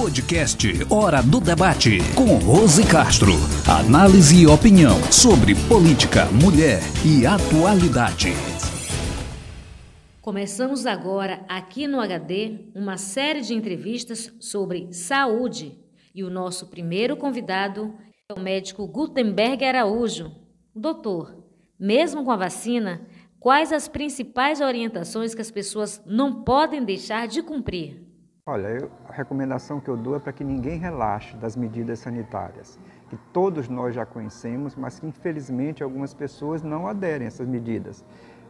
Podcast Hora do Debate com Rose Castro. Análise e opinião sobre política, mulher e atualidade. Começamos agora aqui no HD uma série de entrevistas sobre saúde e o nosso primeiro convidado é o médico Gutenberg Araújo. Doutor, mesmo com a vacina, quais as principais orientações que as pessoas não podem deixar de cumprir? Olha, eu, a recomendação que eu dou é para que ninguém relaxe das medidas sanitárias, que todos nós já conhecemos, mas que infelizmente algumas pessoas não aderem a essas medidas.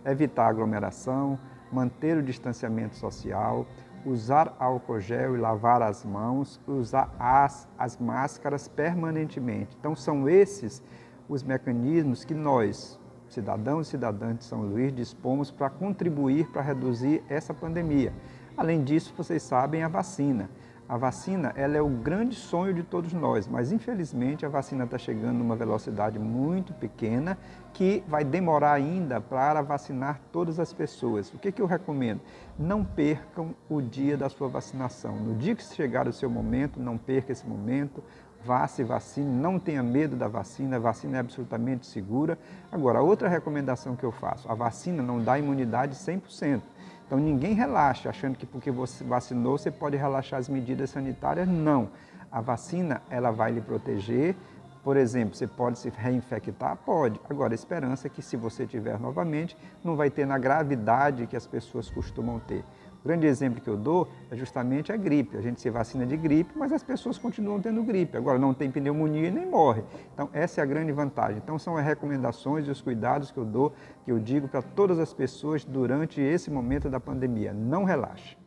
Evitar aglomeração, manter o distanciamento social, usar álcool gel e lavar as mãos, usar as, as máscaras permanentemente. Então, são esses os mecanismos que nós, cidadãos e cidadãs de São Luís, dispomos para contribuir para reduzir essa pandemia. Além disso, vocês sabem a vacina. A vacina ela é o grande sonho de todos nós, mas infelizmente a vacina está chegando numa velocidade muito pequena que vai demorar ainda para vacinar todas as pessoas. O que, que eu recomendo? Não percam o dia da sua vacinação. No dia que chegar o seu momento, não perca esse momento. Vá se vacine, não tenha medo da vacina, a vacina é absolutamente segura. Agora, outra recomendação que eu faço: a vacina não dá imunidade 100%. Então ninguém relaxa achando que porque você vacinou você pode relaxar as medidas sanitárias. Não. A vacina ela vai lhe proteger. Por exemplo, você pode se reinfectar? Pode. Agora, a esperança é que se você tiver novamente, não vai ter na gravidade que as pessoas costumam ter. O grande exemplo que eu dou é justamente a gripe. A gente se vacina de gripe, mas as pessoas continuam tendo gripe. Agora não tem pneumonia e nem morre. Então essa é a grande vantagem. Então são as recomendações e os cuidados que eu dou, que eu digo para todas as pessoas durante esse momento da pandemia. Não relaxe.